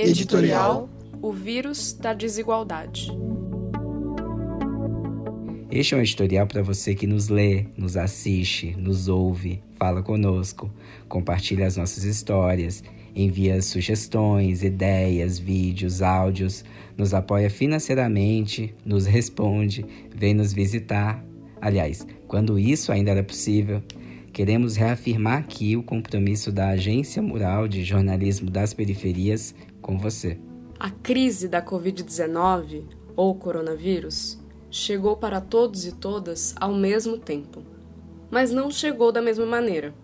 Editorial O Vírus da Desigualdade. Este é um editorial para você que nos lê, nos assiste, nos ouve, fala conosco, compartilha as nossas histórias, envia sugestões, ideias, vídeos, áudios, nos apoia financeiramente, nos responde, vem nos visitar. Aliás, quando isso ainda era possível, queremos reafirmar aqui o compromisso da Agência Mural de Jornalismo das Periferias com você. A crise da Covid-19, ou coronavírus, chegou para todos e todas ao mesmo tempo, mas não chegou da mesma maneira.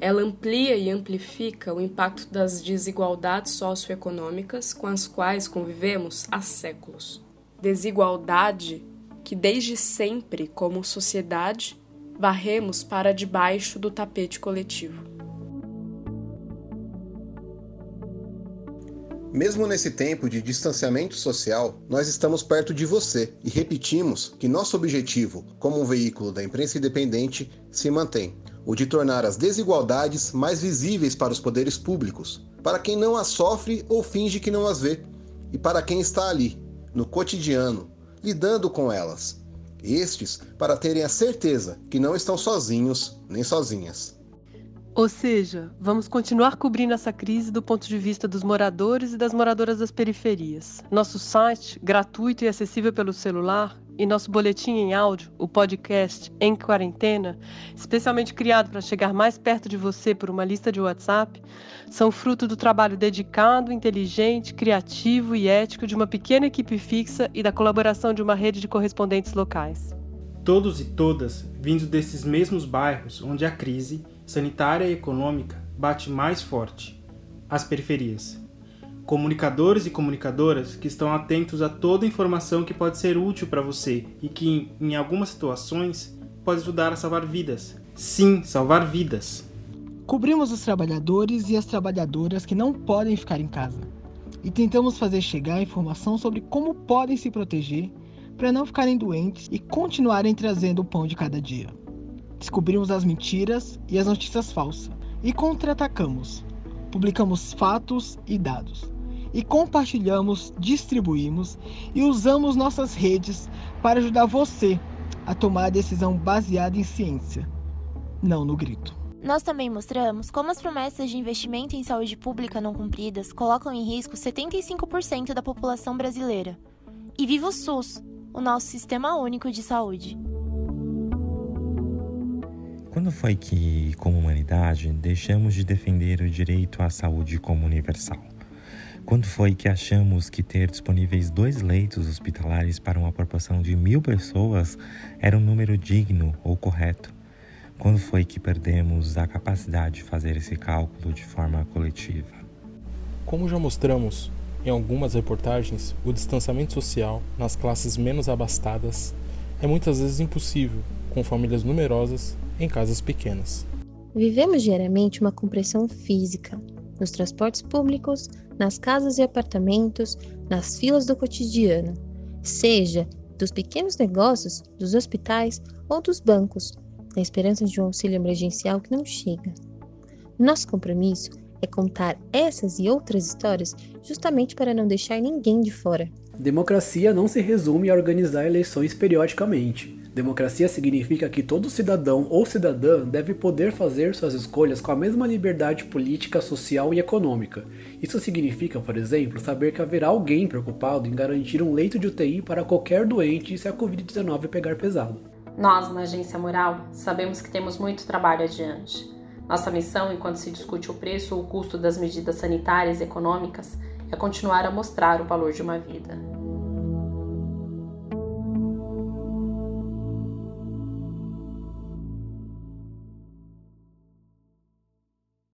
Ela amplia e amplifica o impacto das desigualdades socioeconômicas com as quais convivemos há séculos. Desigualdade que, desde sempre, como sociedade, varremos para debaixo do tapete coletivo. Mesmo nesse tempo de distanciamento social, nós estamos perto de você e repetimos que nosso objetivo, como um veículo da imprensa independente, se mantém: o de tornar as desigualdades mais visíveis para os poderes públicos, para quem não as sofre ou finge que não as vê, e para quem está ali, no cotidiano, lidando com elas, estes para terem a certeza que não estão sozinhos nem sozinhas. Ou seja, vamos continuar cobrindo essa crise do ponto de vista dos moradores e das moradoras das periferias. Nosso site, gratuito e acessível pelo celular, e nosso boletim em áudio, o podcast Em Quarentena, especialmente criado para chegar mais perto de você por uma lista de WhatsApp, são fruto do trabalho dedicado, inteligente, criativo e ético de uma pequena equipe fixa e da colaboração de uma rede de correspondentes locais. Todos e todas vindos desses mesmos bairros onde a crise sanitária e econômica bate mais forte as periferias comunicadores e comunicadoras que estão atentos a toda informação que pode ser útil para você e que, em algumas situações, pode ajudar a salvar vidas. Sim, salvar vidas. Cobrimos os trabalhadores e as trabalhadoras que não podem ficar em casa e tentamos fazer chegar informação sobre como podem se proteger para não ficarem doentes e continuarem trazendo o pão de cada dia. Descobrimos as mentiras e as notícias falsas e contra-atacamos. Publicamos fatos e dados e compartilhamos, distribuímos e usamos nossas redes para ajudar você a tomar a decisão baseada em ciência, não no grito. Nós também mostramos como as promessas de investimento em saúde pública não cumpridas colocam em risco 75% da população brasileira. E viva o SUS, o nosso sistema único de saúde. Quando foi que, como humanidade, deixamos de defender o direito à saúde como universal? Quando foi que achamos que ter disponíveis dois leitos hospitalares para uma proporção de mil pessoas era um número digno ou correto? Quando foi que perdemos a capacidade de fazer esse cálculo de forma coletiva? Como já mostramos em algumas reportagens, o distanciamento social nas classes menos abastadas é muitas vezes impossível com famílias numerosas em casas pequenas. Vivemos diariamente uma compressão física nos transportes públicos, nas casas e apartamentos, nas filas do cotidiano, seja dos pequenos negócios, dos hospitais ou dos bancos, na esperança de um auxílio emergencial que não chega. Nosso compromisso é contar essas e outras histórias justamente para não deixar ninguém de fora. Democracia não se resume a organizar eleições periodicamente. Democracia significa que todo cidadão ou cidadã deve poder fazer suas escolhas com a mesma liberdade política, social e econômica. Isso significa, por exemplo, saber que haverá alguém preocupado em garantir um leito de UTI para qualquer doente se a Covid-19 pegar pesado. Nós, na Agência Mural, sabemos que temos muito trabalho adiante. Nossa missão, enquanto se discute o preço ou o custo das medidas sanitárias e econômicas, é continuar a mostrar o valor de uma vida.